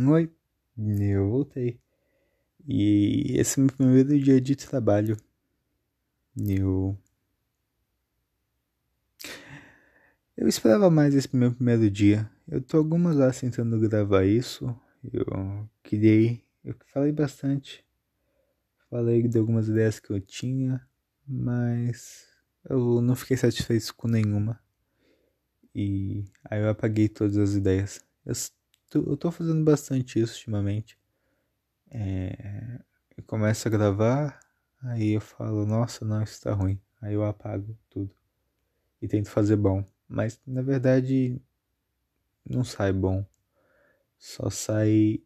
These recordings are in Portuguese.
Oi, eu voltei. E esse é meu primeiro dia de trabalho. Eu. Eu esperava mais esse meu primeiro dia. Eu tô algumas horas tentando gravar isso. Eu criei. Eu falei bastante. Falei de algumas ideias que eu tinha, mas eu não fiquei satisfeito com nenhuma. E aí eu apaguei todas as ideias. Eu eu tô fazendo bastante isso ultimamente. É, eu começo a gravar, aí eu falo, nossa, não, isso tá ruim. Aí eu apago tudo e tento fazer bom. Mas na verdade não sai bom. Só sai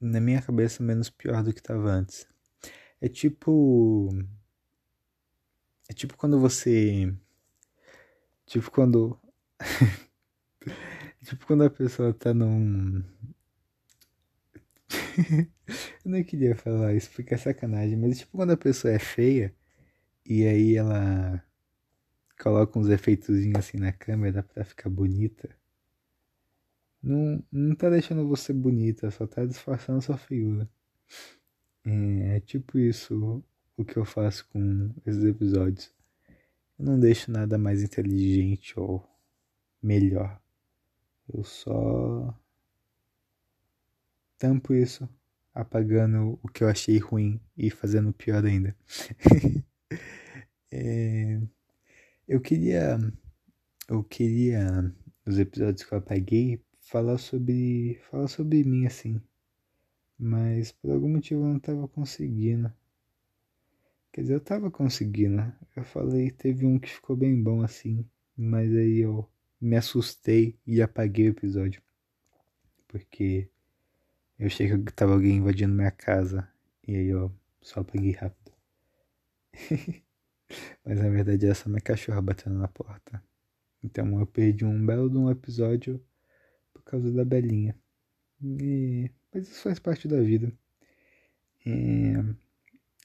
na minha cabeça menos pior do que tava antes. É tipo. É tipo quando você. Tipo quando. Tipo quando a pessoa tá num. eu não queria falar isso porque é sacanagem, mas tipo quando a pessoa é feia e aí ela coloca uns efeitos assim na câmera pra ficar bonita. Não, não tá deixando você bonita, só tá disfarçando sua figura. É, é tipo isso o que eu faço com esses episódios. Eu não deixo nada mais inteligente ou melhor. Eu só tampo isso, apagando o que eu achei ruim e fazendo pior ainda. é, eu queria, eu queria, nos episódios que eu apaguei, falar sobre, falar sobre mim assim, mas por algum motivo eu não tava conseguindo. Quer dizer, eu tava conseguindo. Eu falei, teve um que ficou bem bom assim, mas aí eu me assustei e apaguei o episódio. Porque eu achei que tava alguém invadindo minha casa. E aí eu só apaguei rápido. Mas na verdade era só minha cachorra batendo na porta. Então eu perdi um belo de um episódio por causa da Belinha. E... Mas isso faz parte da vida. E...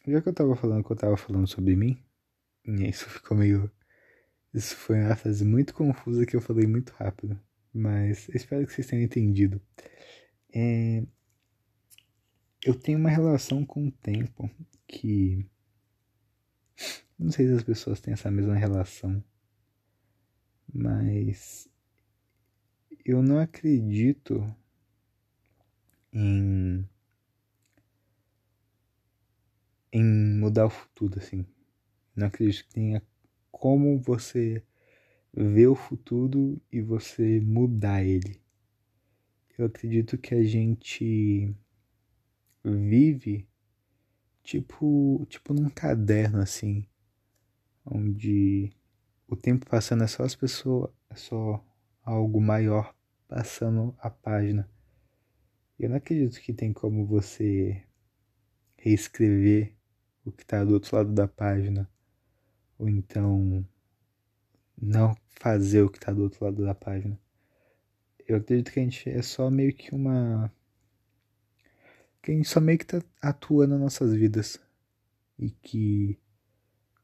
Já que eu tava falando que eu tava falando sobre mim, e isso ficou meio isso foi uma frase muito confusa que eu falei muito rápido, mas espero que vocês tenham entendido. É... Eu tenho uma relação com o tempo que. Não sei se as pessoas têm essa mesma relação, mas. Eu não acredito em. em mudar o futuro, assim. Não acredito que tenha como você vê o futuro e você mudar ele. Eu acredito que a gente vive tipo, tipo num caderno assim, onde o tempo passando é só as pessoas, é só algo maior passando a página. Eu não acredito que tem como você reescrever o que está do outro lado da página ou então não fazer o que está do outro lado da página. Eu acredito que a gente é só meio que uma. que a gente só meio que tá atuando nas nossas vidas. E que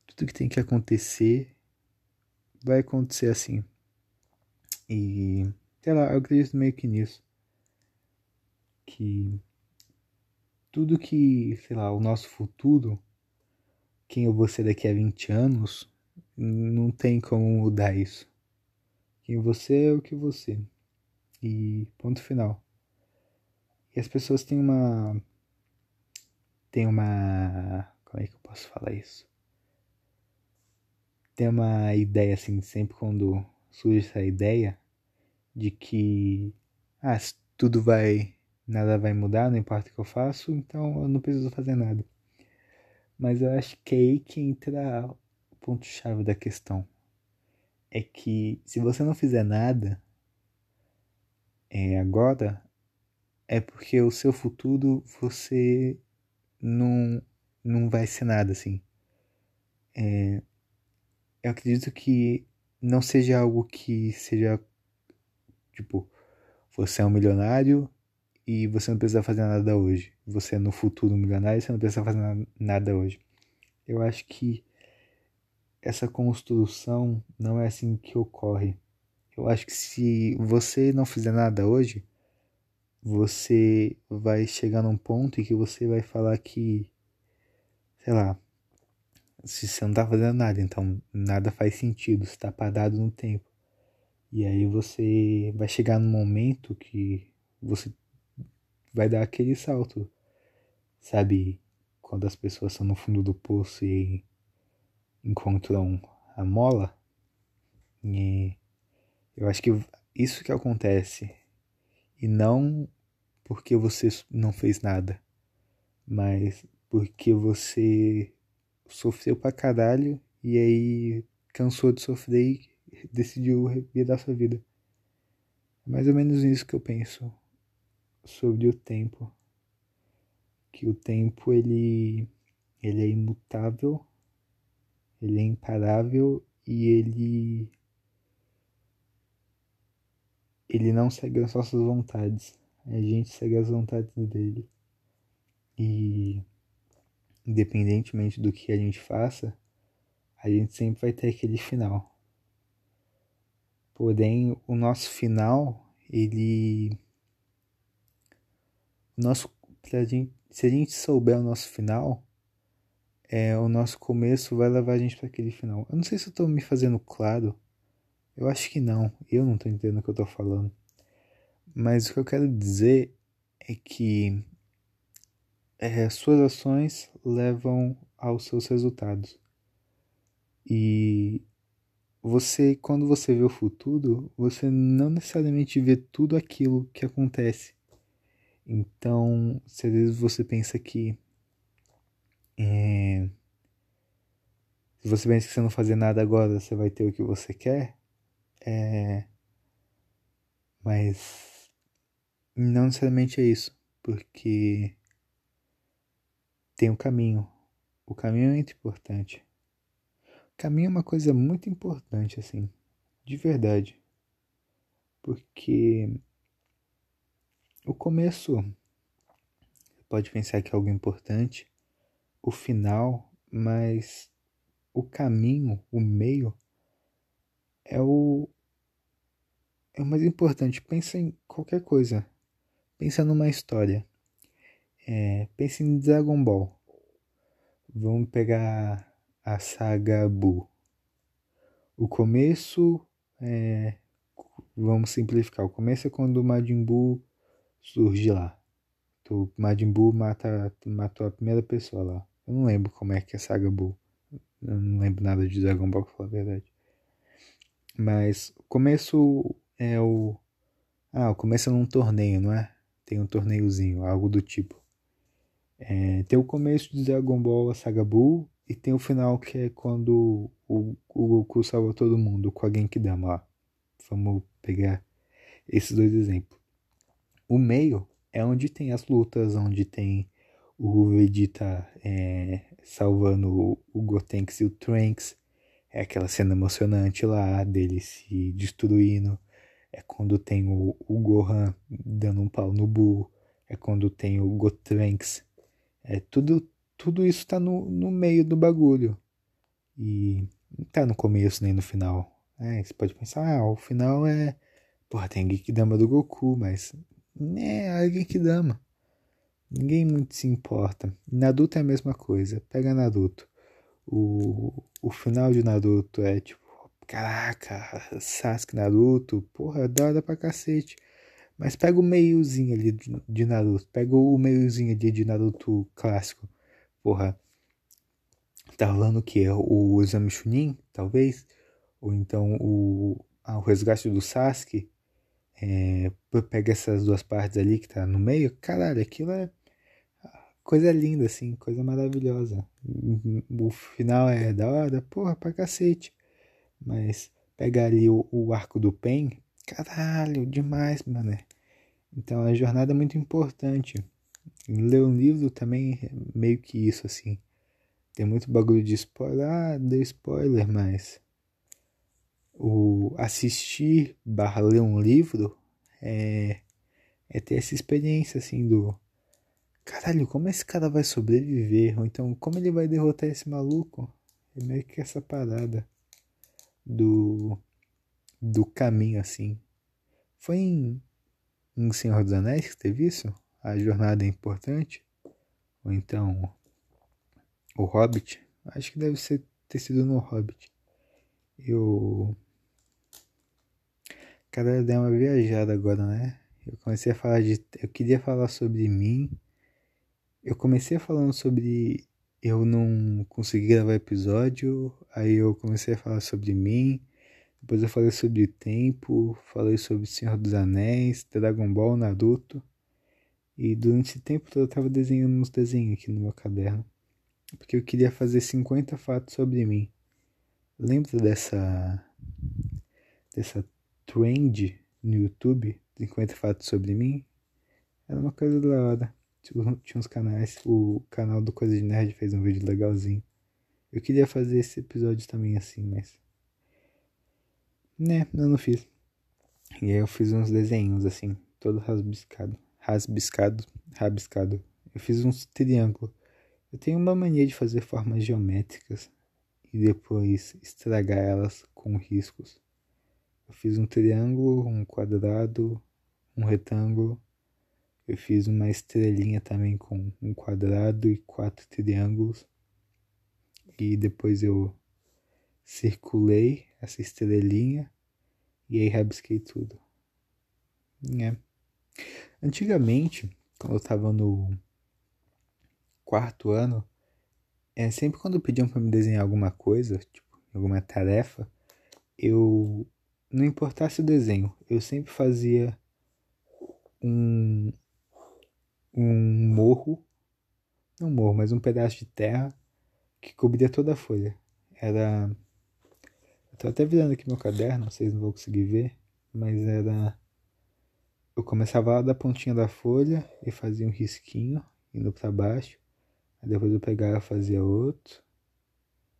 tudo que tem que acontecer vai acontecer assim. E sei lá, eu acredito meio que nisso. Que tudo que, sei lá, o nosso futuro quem eu vou ser daqui a 20 anos, não tem como mudar isso. Quem você é o que você. E ponto final. E as pessoas têm uma. Tem uma. Como é que eu posso falar isso? Tem uma ideia assim, sempre quando surge essa ideia de que. Ah, tudo vai. Nada vai mudar, não importa o que eu faço, então eu não preciso fazer nada. Mas eu acho que é aí que entra o ponto-chave da questão. É que se você não fizer nada é, agora, é porque o seu futuro você não, não vai ser nada assim. É, eu acredito que não seja algo que seja tipo, você é um milionário e você não precisa fazer nada hoje. Você no futuro milionário, você não precisa fazer nada hoje. Eu acho que essa construção não é assim que ocorre. Eu acho que se você não fizer nada hoje, você vai chegar num ponto em que você vai falar que, sei lá, se você não tá fazendo nada, então nada faz sentido, você tá parado no tempo. E aí você vai chegar num momento que você vai dar aquele salto. Sabe, quando as pessoas estão no fundo do poço e encontram a mola? E eu acho que isso que acontece. E não porque você não fez nada, mas porque você sofreu pra caralho e aí cansou de sofrer e decidiu revirar sua vida. É mais ou menos isso que eu penso sobre o tempo. Que o tempo ele, ele é imutável, ele é imparável e ele ele não segue as nossas vontades. A gente segue as vontades dele. E independentemente do que a gente faça, a gente sempre vai ter aquele final. Porém, o nosso final, ele. O nosso, gente, se a gente souber o nosso final, é, o nosso começo vai levar a gente para aquele final. Eu não sei se eu estou me fazendo claro. Eu acho que não. Eu não estou entendendo o que eu estou falando. Mas o que eu quero dizer é que é, suas ações levam aos seus resultados. E você, quando você vê o futuro, você não necessariamente vê tudo aquilo que acontece. Então, se às vezes você pensa que. É, se você pensa que você não fazer nada agora, você vai ter o que você quer. É, mas não necessariamente é isso, porque tem o um caminho. O caminho é muito importante. O caminho é uma coisa muito importante, assim, de verdade. Porque o começo pode pensar que é algo importante, o final, mas o caminho, o meio, é o, é o mais importante. Pensa em qualquer coisa. Pensa numa história. É, em Dragon Ball. Vamos pegar a saga Buu. O começo é. Vamos simplificar. O começo é quando o Majin Buu surge lá. O Majin Buu mata, matou a primeira pessoa lá. Eu não lembro como é que é a saga Buu. Eu não lembro nada de Dragon Ball, pra falar a verdade. Mas o começo é o. Ah, o começo é num torneio, não é? Tem um torneiozinho, algo do tipo. É, tem o começo de Dragon Ball, a saga Buu, e tem o final que é quando o, o Goku salva todo mundo com a Genkidama lá. Vamos pegar esses dois exemplos. O meio é onde tem as lutas, onde tem o Vegeta é, salvando o, Gotenks e o Trunks. É aquela cena emocionante lá dele se destruindo. É quando tem o, o Gohan dando um pau no Buu. É quando tem o Gotenks é, tudo, tudo isso tá no, no meio do bagulho. E não tá no começo nem no final. É, você pode pensar, ah, o final é. Porra, tem a Genkidama do Goku, mas. É a Genkidama. Ninguém muito se importa. Naruto é a mesma coisa. Pega Naruto. O, o final de Naruto é tipo, caraca, Sasuke Naruto, porra, da hora pra cacete. Mas pega o meiozinho ali de Naruto. Pega o meiozinho ali de Naruto clássico. Porra. Tá rolando o quê? O exame Chunin, talvez? Ou então o, ah, o resgate do Sasuke. É, pega essas duas partes ali que tá no meio. Caralho, aquilo é coisa linda, assim. Coisa maravilhosa. O final é da hora. Porra, pra cacete. Mas pega ali o, o arco do Pen Caralho, demais, mano. Então a jornada é muito importante. Ler um livro também é meio que isso, assim. Tem muito bagulho de spoiler. Ah, deu spoiler, mas. O assistir barra ler um livro é, é ter essa experiência, assim, do. Caralho, como esse cara vai sobreviver? Ou então, como ele vai derrotar esse maluco? É meio que essa parada do do caminho assim. Foi em em Senhor dos Anéis que teve isso? A Jornada é Importante? Ou então O Hobbit? Acho que deve ser, ter sido no Hobbit. Eu. Cara, deu uma viajada agora, né? Eu comecei a falar de. Eu queria falar sobre mim. Eu comecei falando sobre eu não consegui gravar episódio. Aí eu comecei a falar sobre mim. Depois eu falei sobre tempo. Falei sobre Senhor dos Anéis, Dragon Ball, Naruto. E durante esse tempo eu tava desenhando uns desenhos aqui no meu caderno. Porque eu queria fazer 50 fatos sobre mim. Lembra dessa. dessa trend no YouTube? 50 fatos sobre mim? Era uma coisa da hora. Tinha uns canais. O canal do Coisa de Nerd fez um vídeo legalzinho. Eu queria fazer esse episódio também assim, mas. Né, eu não fiz. E aí eu fiz uns desenhos assim, todo rasbiscado rasbiscado, rabiscado. Eu fiz um triângulo. Eu tenho uma mania de fazer formas geométricas e depois estragar elas com riscos. Eu fiz um triângulo, um quadrado, um retângulo. Eu fiz uma estrelinha também com um quadrado e quatro triângulos. E depois eu circulei essa estrelinha e aí rabisquei tudo. É. Antigamente, quando eu estava no quarto ano, é, sempre quando pediam para me desenhar alguma coisa, tipo, alguma tarefa, eu não importasse o desenho, eu sempre fazia um um morro, não morro, mas um pedaço de terra que cobria toda a folha. Era tô até virando aqui meu caderno, vocês não vão conseguir ver, mas era eu começava lá da pontinha da folha e fazia um risquinho indo para baixo. Aí depois eu pegava e fazia outro,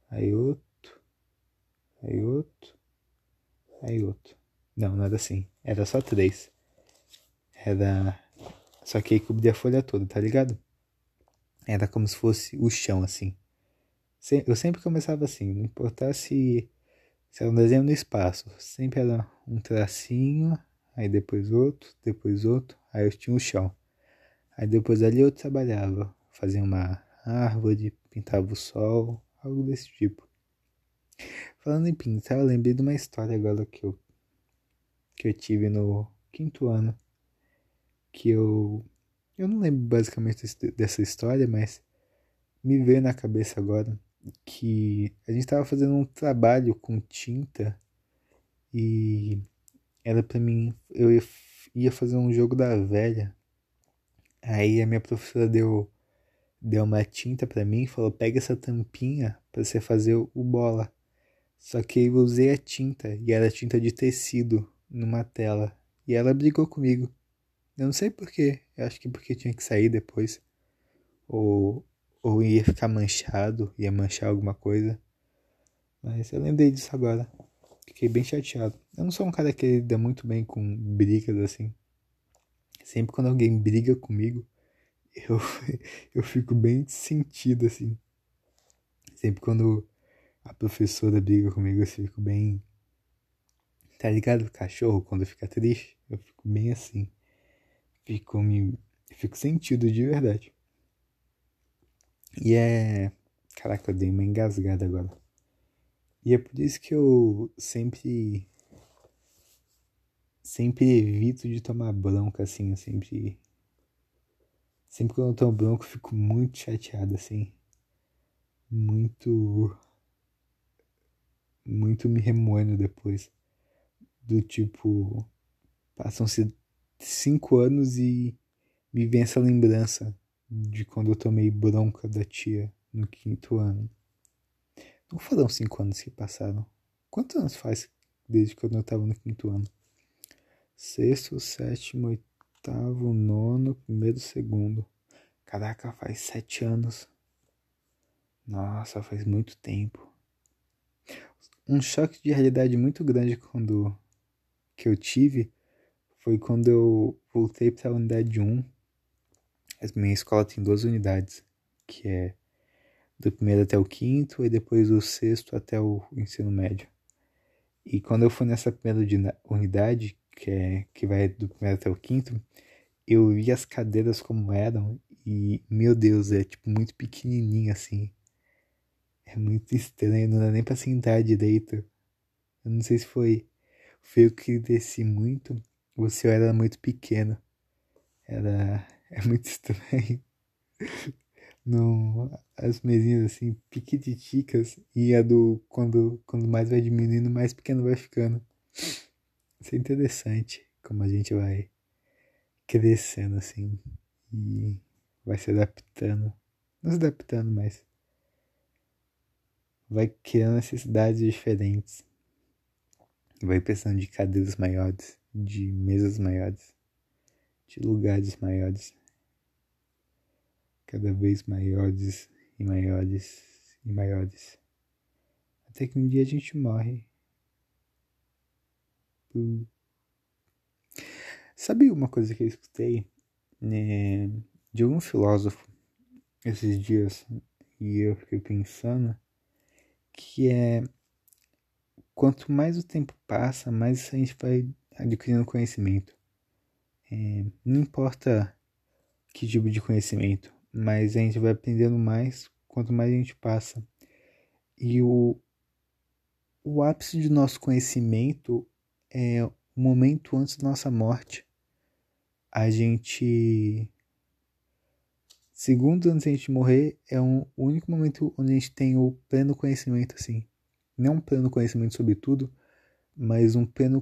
aí outro, aí outro, aí outro. Não, nada assim. Era só três. Era. Só que aí cobria a folha toda, tá ligado? Era como se fosse o chão, assim. Eu sempre começava assim, não importasse se era um desenho no espaço. Sempre era um tracinho, aí depois outro, depois outro, aí eu tinha o chão. Aí depois ali eu trabalhava, fazia uma árvore, pintava o sol, algo desse tipo. Falando em pintar, eu lembrei de uma história agora que eu, que eu tive no quinto ano. Que eu. Eu não lembro basicamente dessa história, mas me veio na cabeça agora que a gente estava fazendo um trabalho com tinta e era para mim, eu ia fazer um jogo da velha. Aí a minha professora deu deu uma tinta para mim e falou: "Pega essa tampinha para você fazer o bola". Só que eu usei a tinta e era tinta de tecido numa tela. E ela brigou comigo. Eu não sei porquê. Eu acho que porque tinha que sair depois. Ou, ou ia ficar manchado, ia manchar alguma coisa. Mas eu lembrei disso agora. Fiquei bem chateado. Eu não sou um cara que lida muito bem com brigas assim. Sempre quando alguém briga comigo, eu, eu fico bem sentido assim. Sempre quando a professora briga comigo, eu fico bem. Tá ligado? O cachorro, quando fica triste, eu fico bem assim. Fico me. Fico sentido de verdade. E é. Caraca, eu dei uma engasgada agora. E é por isso que eu sempre. Sempre evito de tomar bronca, assim. Eu sempre. Sempre quando eu tomo bronca, eu fico muito chateado, assim. Muito. Muito me remoendo depois. Do tipo. Passam-se cinco anos e me vem essa lembrança de quando eu tomei bronca da tia no quinto ano. Não foram cinco anos que passaram. Quantos anos faz desde quando eu estava no quinto ano? Sexto, sétimo, oitavo, nono, primeiro, segundo. Caraca, faz sete anos. Nossa, faz muito tempo. Um choque de realidade muito grande quando que eu tive foi quando eu voltei para a unidade 1. A minha escola tem duas unidades, que é do primeiro até o quinto e depois do sexto até o ensino médio. E quando eu fui nessa primeira unidade, que, é, que vai do primeiro até o quinto, eu vi as cadeiras como eram e, meu Deus, é tipo muito pequenininho assim. É muito estranho, não dá nem pra sentar direito. Eu não sei se foi, foi eu que desci muito ou se eu era muito pequeno. Era. É muito estranho. No, as mesinhas assim, piquititicas, e a do. Quando, quando mais vai diminuindo, mais pequeno vai ficando. Isso é interessante como a gente vai crescendo assim e vai se adaptando. Não se adaptando, mas vai criando necessidades diferentes. Vai precisando de cadeiras maiores, de mesas maiores, de lugares maiores. Cada vez maiores e maiores e maiores. Até que um dia a gente morre Sabe uma coisa que eu escutei né, de algum filósofo esses dias e eu fiquei pensando que é quanto mais o tempo passa, mais a gente vai adquirindo conhecimento. É, não importa que tipo de conhecimento, mas a gente vai aprendendo mais quanto mais a gente passa. E o, o ápice de nosso conhecimento é o momento antes da nossa morte. A gente. Segundos antes de a gente morrer, é um, o único momento onde a gente tem o pleno conhecimento, assim. Não um pleno conhecimento sobre tudo, mas um pleno,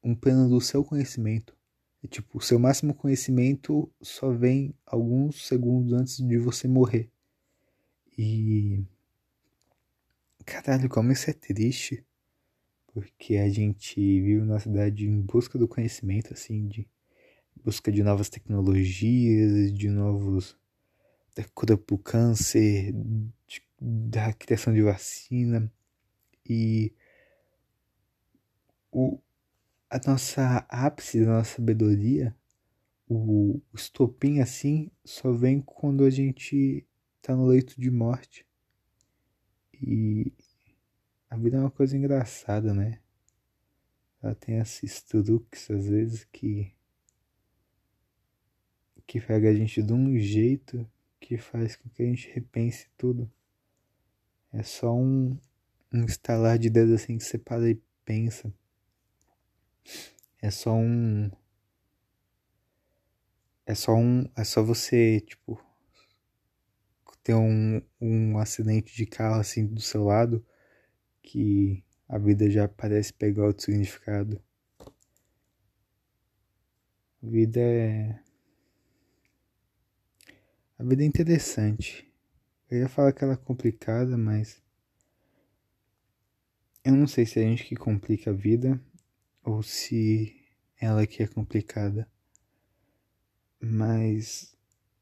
um pleno do seu conhecimento. É tipo, o seu máximo conhecimento só vem alguns segundos antes de você morrer. E. Caralho, como isso é triste porque a gente vive na cidade em busca do conhecimento, assim, de busca de novas tecnologias, de novos da cura para o câncer, de, da criação de vacina e o, a nossa ápice da nossa sabedoria, o, o estopim assim, só vem quando a gente está no leito de morte. E a vida é uma coisa engraçada, né? Ela tem esses truques às vezes que que pega a gente de um jeito que faz com que a gente repense tudo. É só um, um estalar de dedos assim que você para e pensa. É só um. É só um. É só você, tipo, ter um, um acidente de carro assim do seu lado que a vida já parece pegar outro significado. A vida é. A vida é interessante. Eu ia falar que ela é complicada, mas. Eu não sei se é a gente que complica a vida ou se ela que é complicada. Mas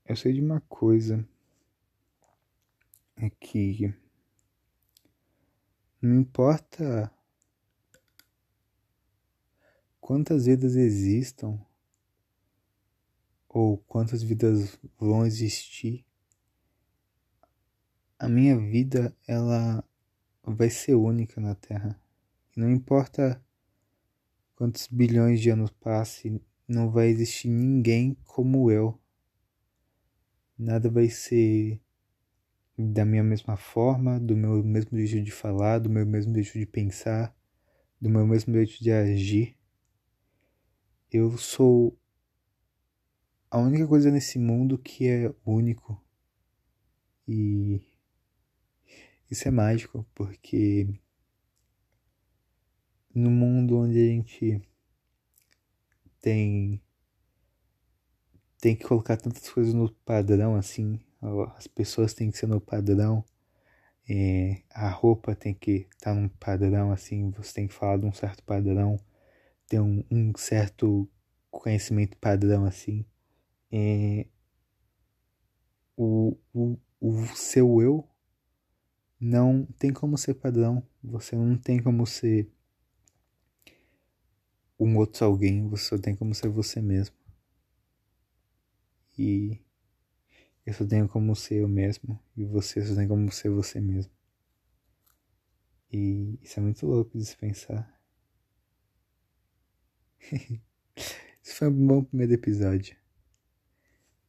eu sei de uma coisa. É que não importa quantas vidas existam ou quantas vidas vão existir, a minha vida ela vai ser única na Terra. E não importa quantos bilhões de anos passe, não vai existir ninguém como eu. Nada vai ser da minha mesma forma, do meu mesmo jeito de falar, do meu mesmo jeito de pensar, do meu mesmo jeito de agir. Eu sou a única coisa nesse mundo que é único. E isso é mágico, porque no mundo onde a gente tem tem que colocar tantas coisas no padrão assim, as pessoas têm que ser no padrão, é, a roupa tem que estar tá num padrão, assim, você tem que falar de um certo padrão, ter um, um certo conhecimento padrão, assim. É, o, o, o seu eu não tem como ser padrão, você não tem como ser um outro alguém, você só tem como ser você mesmo. E eu só tenho como ser eu mesmo e você só tem como ser você mesmo. E isso é muito louco de se pensar. Esse foi um bom primeiro episódio.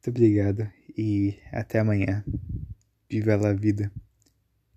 Muito obrigado e até amanhã. Viva a vida.